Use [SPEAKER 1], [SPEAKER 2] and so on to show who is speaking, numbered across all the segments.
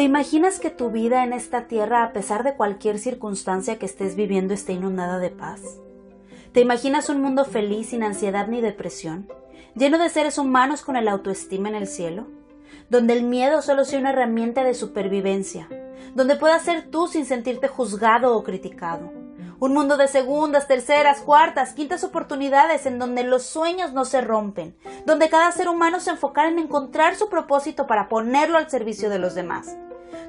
[SPEAKER 1] ¿Te imaginas que tu vida en esta tierra, a pesar de cualquier circunstancia que estés viviendo, esté inundada de paz? ¿Te imaginas un mundo feliz sin ansiedad ni depresión, lleno de seres humanos con el autoestima en el cielo? Donde el miedo solo sea una herramienta de supervivencia, donde puedas ser tú sin sentirte juzgado o criticado. Un mundo de segundas, terceras, cuartas, quintas oportunidades en donde los sueños no se rompen, donde cada ser humano se enfocara en encontrar su propósito para ponerlo al servicio de los demás,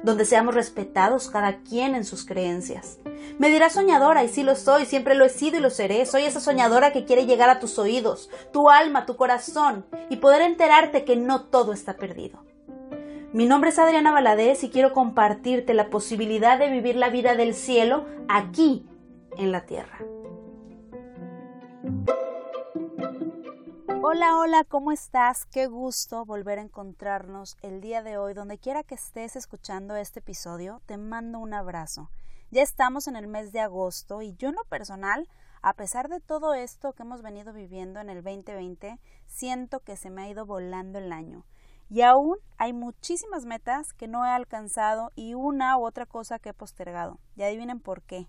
[SPEAKER 1] donde seamos respetados cada quien en sus creencias. Me dirás soñadora, y sí lo soy, siempre lo he sido y lo seré. Soy esa soñadora que quiere llegar a tus oídos, tu alma, tu corazón, y poder enterarte que no todo está perdido. Mi nombre es Adriana Valadez y quiero compartirte la posibilidad de vivir la vida del cielo aquí, en la tierra. Hola, hola, ¿cómo estás? Qué gusto volver a encontrarnos el día de hoy. Donde quiera que estés escuchando este episodio, te mando un abrazo. Ya estamos en el mes de agosto y yo en lo personal, a pesar de todo esto que hemos venido viviendo en el 2020, siento que se me ha ido volando el año. Y aún hay muchísimas metas que no he alcanzado y una u otra cosa que he postergado. Y adivinen por qué.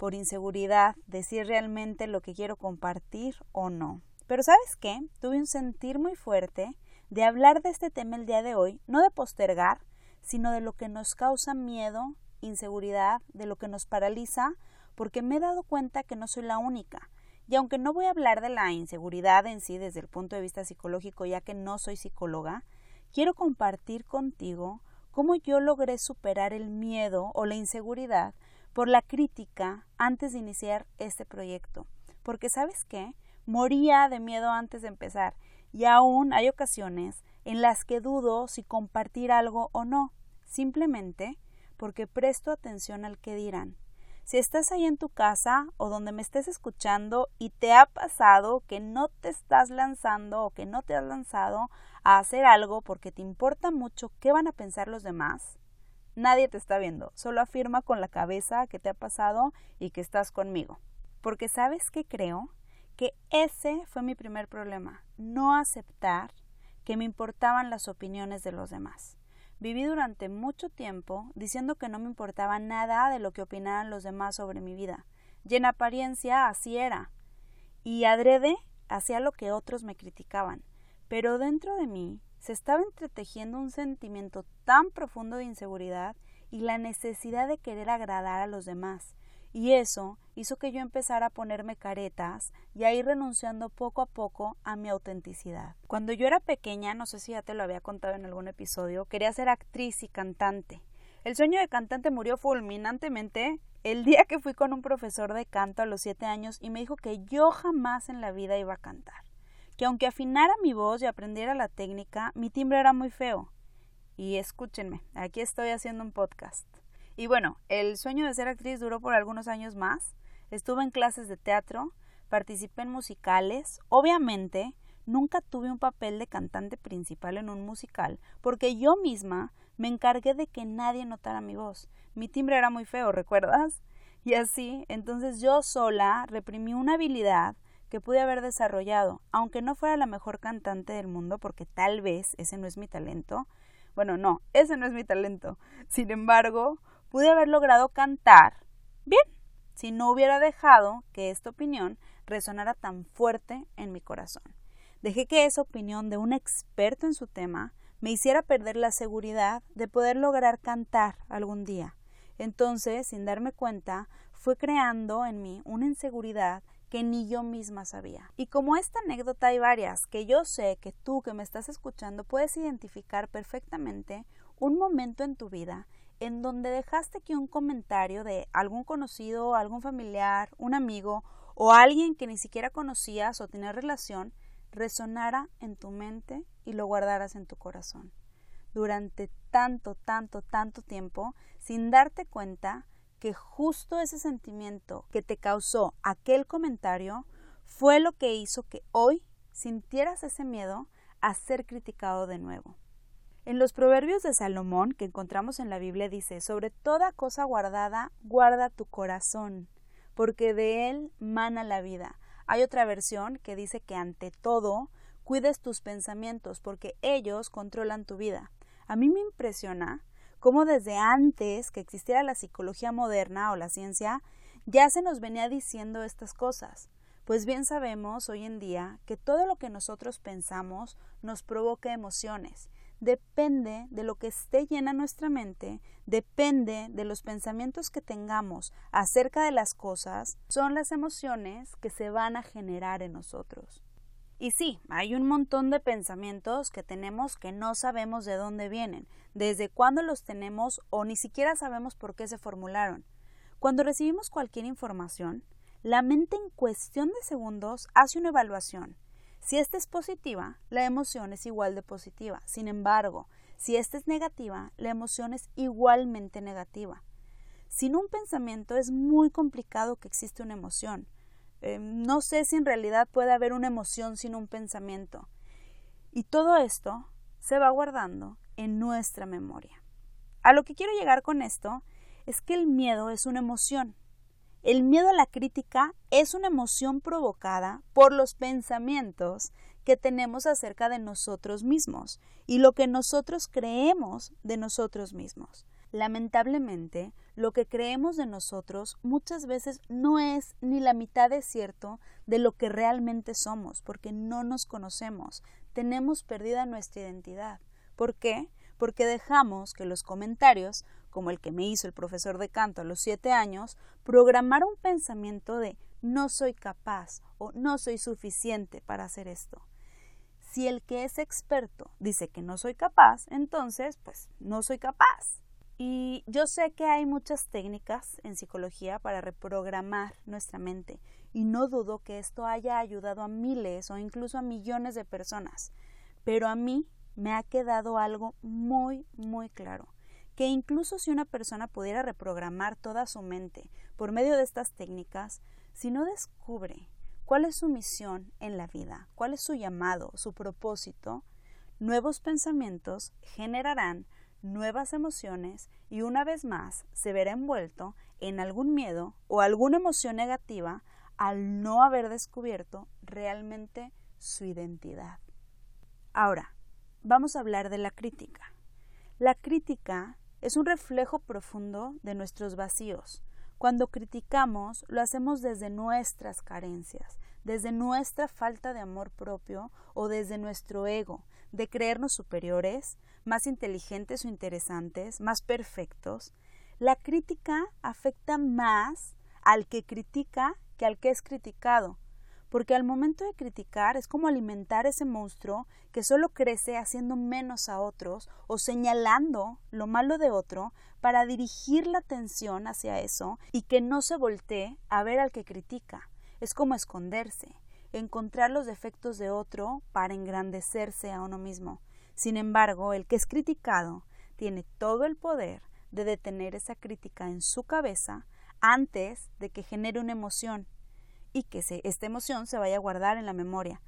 [SPEAKER 1] Por inseguridad de si realmente lo que quiero compartir o no. Pero ¿sabes qué? Tuve un sentir muy fuerte de hablar de este tema el día de hoy, no de postergar, sino de lo que nos causa miedo, inseguridad, de lo que nos paraliza, porque me he dado cuenta que no soy la única. Y aunque no voy a hablar de la inseguridad en sí desde el punto de vista psicológico, ya que no soy psicóloga, quiero compartir contigo cómo yo logré superar el miedo o la inseguridad por la crítica antes de iniciar este proyecto. Porque sabes qué? Moría de miedo antes de empezar y aún hay ocasiones en las que dudo si compartir algo o no, simplemente porque presto atención al que dirán. Si estás ahí en tu casa o donde me estés escuchando y te ha pasado que no te estás lanzando o que no te has lanzado a hacer algo porque te importa mucho qué van a pensar los demás, nadie te está viendo, solo afirma con la cabeza que te ha pasado y que estás conmigo. Porque sabes que creo que ese fue mi primer problema, no aceptar que me importaban las opiniones de los demás. Viví durante mucho tiempo diciendo que no me importaba nada de lo que opinaran los demás sobre mi vida. Y en apariencia así era. Y adrede hacía lo que otros me criticaban. Pero dentro de mí se estaba entretejiendo un sentimiento tan profundo de inseguridad y la necesidad de querer agradar a los demás, y eso hizo que yo empezara a ponerme caretas y a ir renunciando poco a poco a mi autenticidad. Cuando yo era pequeña, no sé si ya te lo había contado en algún episodio, quería ser actriz y cantante. El sueño de cantante murió fulminantemente el día que fui con un profesor de canto a los siete años y me dijo que yo jamás en la vida iba a cantar, que aunque afinara mi voz y aprendiera la técnica, mi timbre era muy feo. Y escúchenme, aquí estoy haciendo un podcast. Y bueno, el sueño de ser actriz duró por algunos años más. Estuve en clases de teatro, participé en musicales. Obviamente, nunca tuve un papel de cantante principal en un musical, porque yo misma me encargué de que nadie notara mi voz. Mi timbre era muy feo, ¿recuerdas? Y así, entonces yo sola reprimí una habilidad que pude haber desarrollado, aunque no fuera la mejor cantante del mundo, porque tal vez ese no es mi talento. Bueno, no, ese no es mi talento. Sin embargo, pude haber logrado cantar bien si no hubiera dejado que esta opinión resonara tan fuerte en mi corazón. Dejé que esa opinión de un experto en su tema me hiciera perder la seguridad de poder lograr cantar algún día. Entonces, sin darme cuenta, fue creando en mí una inseguridad que ni yo misma sabía. Y como esta anécdota hay varias que yo sé que tú que me estás escuchando puedes identificar perfectamente un momento en tu vida en donde dejaste que un comentario de algún conocido, algún familiar, un amigo o alguien que ni siquiera conocías o tenías relación resonara en tu mente y lo guardaras en tu corazón. Durante tanto, tanto, tanto tiempo, sin darte cuenta que justo ese sentimiento que te causó aquel comentario fue lo que hizo que hoy sintieras ese miedo a ser criticado de nuevo. En los proverbios de Salomón que encontramos en la Biblia dice, sobre toda cosa guardada, guarda tu corazón, porque de él mana la vida. Hay otra versión que dice que ante todo cuides tus pensamientos porque ellos controlan tu vida. A mí me impresiona cómo desde antes que existiera la psicología moderna o la ciencia, ya se nos venía diciendo estas cosas. Pues bien sabemos hoy en día que todo lo que nosotros pensamos nos provoca emociones. Depende de lo que esté llena nuestra mente, depende de los pensamientos que tengamos acerca de las cosas, son las emociones que se van a generar en nosotros. Y sí, hay un montón de pensamientos que tenemos que no sabemos de dónde vienen, desde cuándo los tenemos o ni siquiera sabemos por qué se formularon. Cuando recibimos cualquier información, la mente en cuestión de segundos hace una evaluación. Si esta es positiva, la emoción es igual de positiva. Sin embargo, si esta es negativa, la emoción es igualmente negativa. Sin un pensamiento es muy complicado que exista una emoción. Eh, no sé si en realidad puede haber una emoción sin un pensamiento. Y todo esto se va guardando en nuestra memoria. A lo que quiero llegar con esto es que el miedo es una emoción. El miedo a la crítica es una emoción provocada por los pensamientos que tenemos acerca de nosotros mismos y lo que nosotros creemos de nosotros mismos. Lamentablemente, lo que creemos de nosotros muchas veces no es ni la mitad de cierto de lo que realmente somos, porque no nos conocemos, tenemos perdida nuestra identidad. ¿Por qué? Porque dejamos que los comentarios, como el que me hizo el profesor de canto a los siete años, programara un pensamiento de no soy capaz o no soy suficiente para hacer esto. Si el que es experto dice que no soy capaz, entonces, pues no soy capaz. Y yo sé que hay muchas técnicas en psicología para reprogramar nuestra mente y no dudo que esto haya ayudado a miles o incluso a millones de personas. Pero a mí me ha quedado algo muy, muy claro, que incluso si una persona pudiera reprogramar toda su mente por medio de estas técnicas, si no descubre cuál es su misión en la vida, cuál es su llamado, su propósito, nuevos pensamientos generarán nuevas emociones y una vez más se verá envuelto en algún miedo o alguna emoción negativa al no haber descubierto realmente su identidad. Ahora, vamos a hablar de la crítica. La crítica es un reflejo profundo de nuestros vacíos. Cuando criticamos, lo hacemos desde nuestras carencias, desde nuestra falta de amor propio o desde nuestro ego, de creernos superiores, más inteligentes o interesantes, más perfectos, la crítica afecta más al que critica que al que es criticado, porque al momento de criticar es como alimentar ese monstruo que solo crece haciendo menos a otros o señalando lo malo de otro para dirigir la atención hacia eso y que no se voltee a ver al que critica. Es como esconderse, encontrar los defectos de otro para engrandecerse a uno mismo. Sin embargo, el que es criticado tiene todo el poder de detener esa crítica en su cabeza antes de que genere una emoción y que esta emoción se vaya a guardar en la memoria.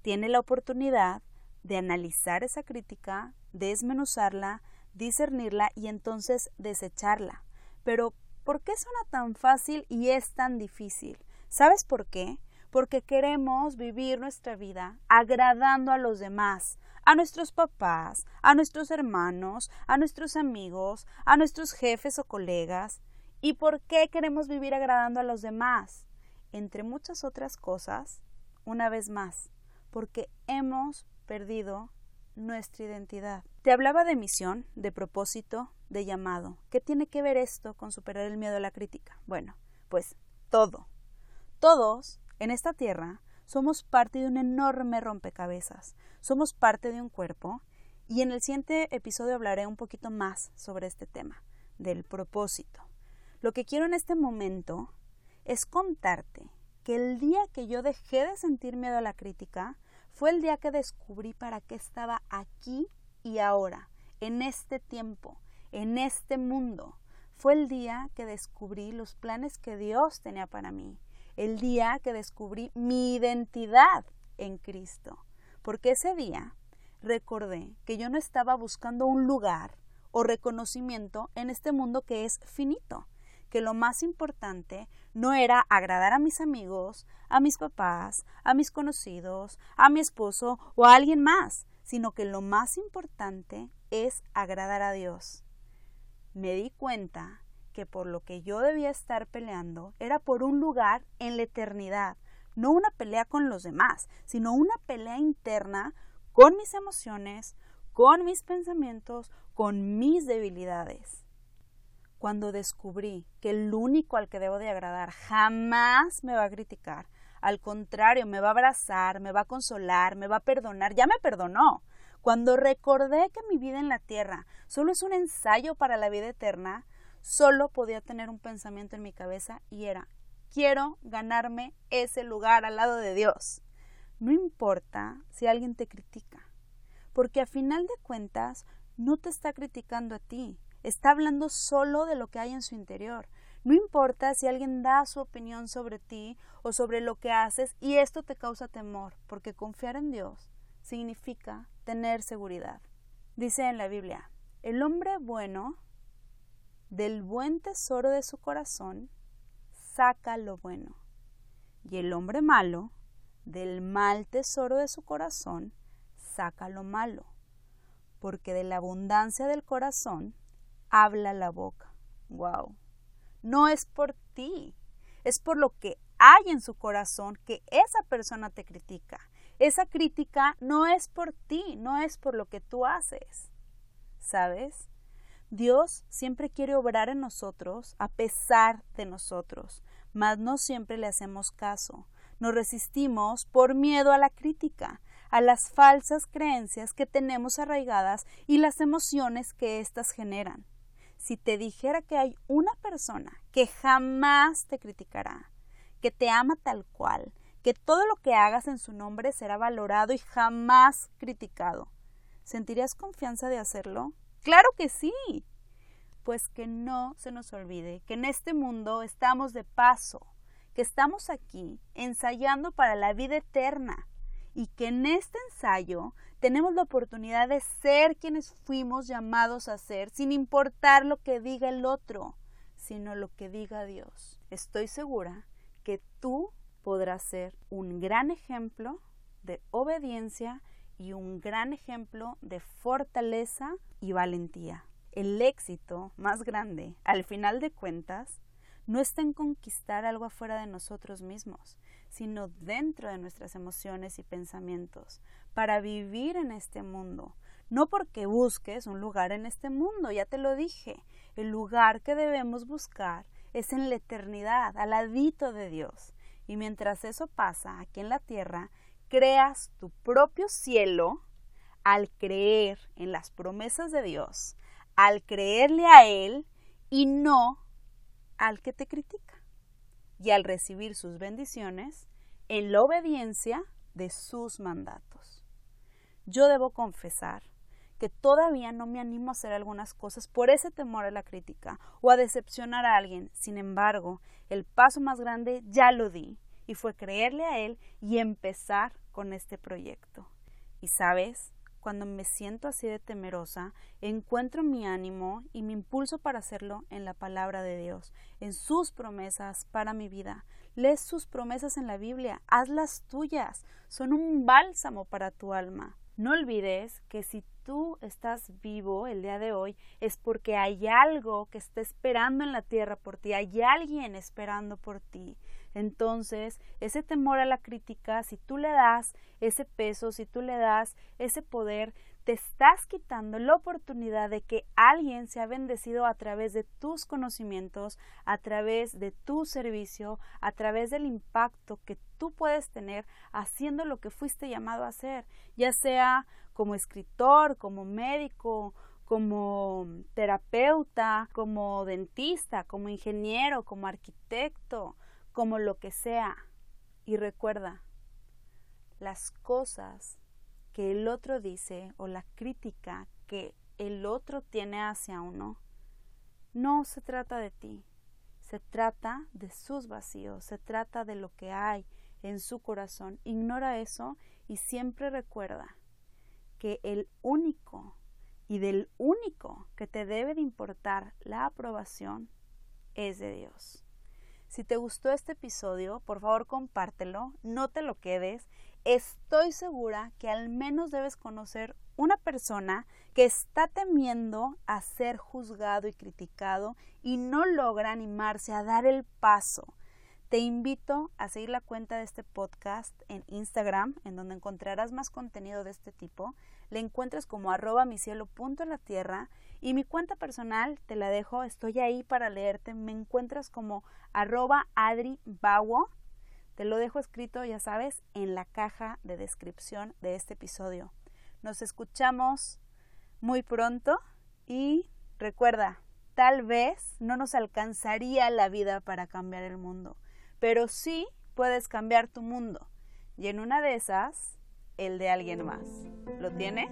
[SPEAKER 1] Tiene la oportunidad de analizar esa crítica, desmenuzarla, discernirla y entonces desecharla. Pero, ¿por qué suena tan fácil y es tan difícil? ¿Sabes por qué? Porque queremos vivir nuestra vida agradando a los demás, a nuestros papás, a nuestros hermanos, a nuestros amigos, a nuestros jefes o colegas. ¿Y por qué queremos vivir agradando a los demás? Entre muchas otras cosas, una vez más, porque hemos perdido nuestra identidad. Te hablaba de misión, de propósito, de llamado. ¿Qué tiene que ver esto con superar el miedo a la crítica? Bueno, pues todo. Todos en esta tierra somos parte de un enorme rompecabezas, somos parte de un cuerpo y en el siguiente episodio hablaré un poquito más sobre este tema, del propósito. Lo que quiero en este momento es contarte que el día que yo dejé de sentir miedo a la crítica fue el día que descubrí para qué estaba aquí y ahora, en este tiempo, en este mundo. Fue el día que descubrí los planes que Dios tenía para mí el día que descubrí mi identidad en Cristo, porque ese día recordé que yo no estaba buscando un lugar o reconocimiento en este mundo que es finito, que lo más importante no era agradar a mis amigos, a mis papás, a mis conocidos, a mi esposo o a alguien más, sino que lo más importante es agradar a Dios. Me di cuenta que por lo que yo debía estar peleando era por un lugar en la eternidad, no una pelea con los demás, sino una pelea interna con mis emociones, con mis pensamientos, con mis debilidades. Cuando descubrí que el único al que debo de agradar jamás me va a criticar, al contrario, me va a abrazar, me va a consolar, me va a perdonar, ya me perdonó. Cuando recordé que mi vida en la tierra solo es un ensayo para la vida eterna, solo podía tener un pensamiento en mi cabeza y era, quiero ganarme ese lugar al lado de Dios. No importa si alguien te critica, porque a final de cuentas no te está criticando a ti, está hablando solo de lo que hay en su interior. No importa si alguien da su opinión sobre ti o sobre lo que haces y esto te causa temor, porque confiar en Dios significa tener seguridad. Dice en la Biblia, el hombre bueno del buen tesoro de su corazón saca lo bueno, y el hombre malo del mal tesoro de su corazón saca lo malo, porque de la abundancia del corazón habla la boca. Wow. No es por ti, es por lo que hay en su corazón que esa persona te critica. Esa crítica no es por ti, no es por lo que tú haces. ¿Sabes? Dios siempre quiere obrar en nosotros a pesar de nosotros, mas no siempre le hacemos caso. Nos resistimos por miedo a la crítica, a las falsas creencias que tenemos arraigadas y las emociones que éstas generan. Si te dijera que hay una persona que jamás te criticará, que te ama tal cual, que todo lo que hagas en su nombre será valorado y jamás criticado, ¿sentirías confianza de hacerlo? Claro que sí. Pues que no se nos olvide que en este mundo estamos de paso, que estamos aquí ensayando para la vida eterna y que en este ensayo tenemos la oportunidad de ser quienes fuimos llamados a ser, sin importar lo que diga el otro, sino lo que diga Dios. Estoy segura que tú podrás ser un gran ejemplo de obediencia y un gran ejemplo de fortaleza y valentía. El éxito más grande, al final de cuentas, no está en conquistar algo afuera de nosotros mismos, sino dentro de nuestras emociones y pensamientos, para vivir en este mundo. No porque busques un lugar en este mundo, ya te lo dije, el lugar que debemos buscar es en la eternidad, al ladito de Dios. Y mientras eso pasa aquí en la tierra, creas tu propio cielo al creer en las promesas de Dios, al creerle a Él y no al que te critica. Y al recibir sus bendiciones en la obediencia de sus mandatos. Yo debo confesar que todavía no me animo a hacer algunas cosas por ese temor a la crítica o a decepcionar a alguien. Sin embargo, el paso más grande ya lo di y fue creerle a él y empezar con este proyecto. Y sabes, cuando me siento así de temerosa, encuentro mi ánimo y mi impulso para hacerlo en la palabra de Dios, en sus promesas para mi vida. Lees sus promesas en la Biblia, hazlas tuyas, son un bálsamo para tu alma. No olvides que si tú estás vivo el día de hoy es porque hay algo que está esperando en la tierra por ti, hay alguien esperando por ti. Entonces, ese temor a la crítica, si tú le das ese peso, si tú le das ese poder, te estás quitando la oportunidad de que alguien sea bendecido a través de tus conocimientos, a través de tu servicio, a través del impacto que tú puedes tener haciendo lo que fuiste llamado a hacer, ya sea como escritor, como médico, como terapeuta, como dentista, como ingeniero, como arquitecto, como lo que sea. Y recuerda, las cosas que el otro dice o la crítica que el otro tiene hacia uno, no se trata de ti, se trata de sus vacíos, se trata de lo que hay en su corazón. Ignora eso y siempre recuerda que el único y del único que te debe de importar la aprobación es de Dios. Si te gustó este episodio, por favor compártelo, no te lo quedes. Estoy segura que al menos debes conocer una persona que está temiendo a ser juzgado y criticado y no logra animarse a dar el paso. Te invito a seguir la cuenta de este podcast en Instagram, en donde encontrarás más contenido de este tipo. Le encuentras como arroba mi cielo punto en la tierra y mi cuenta personal te la dejo, estoy ahí para leerte. Me encuentras como arroba Adri Te lo dejo escrito, ya sabes, en la caja de descripción de este episodio. Nos escuchamos muy pronto y recuerda, tal vez no nos alcanzaría la vida para cambiar el mundo, pero sí puedes cambiar tu mundo y en una de esas, el de alguien más. ¿Lo tienes?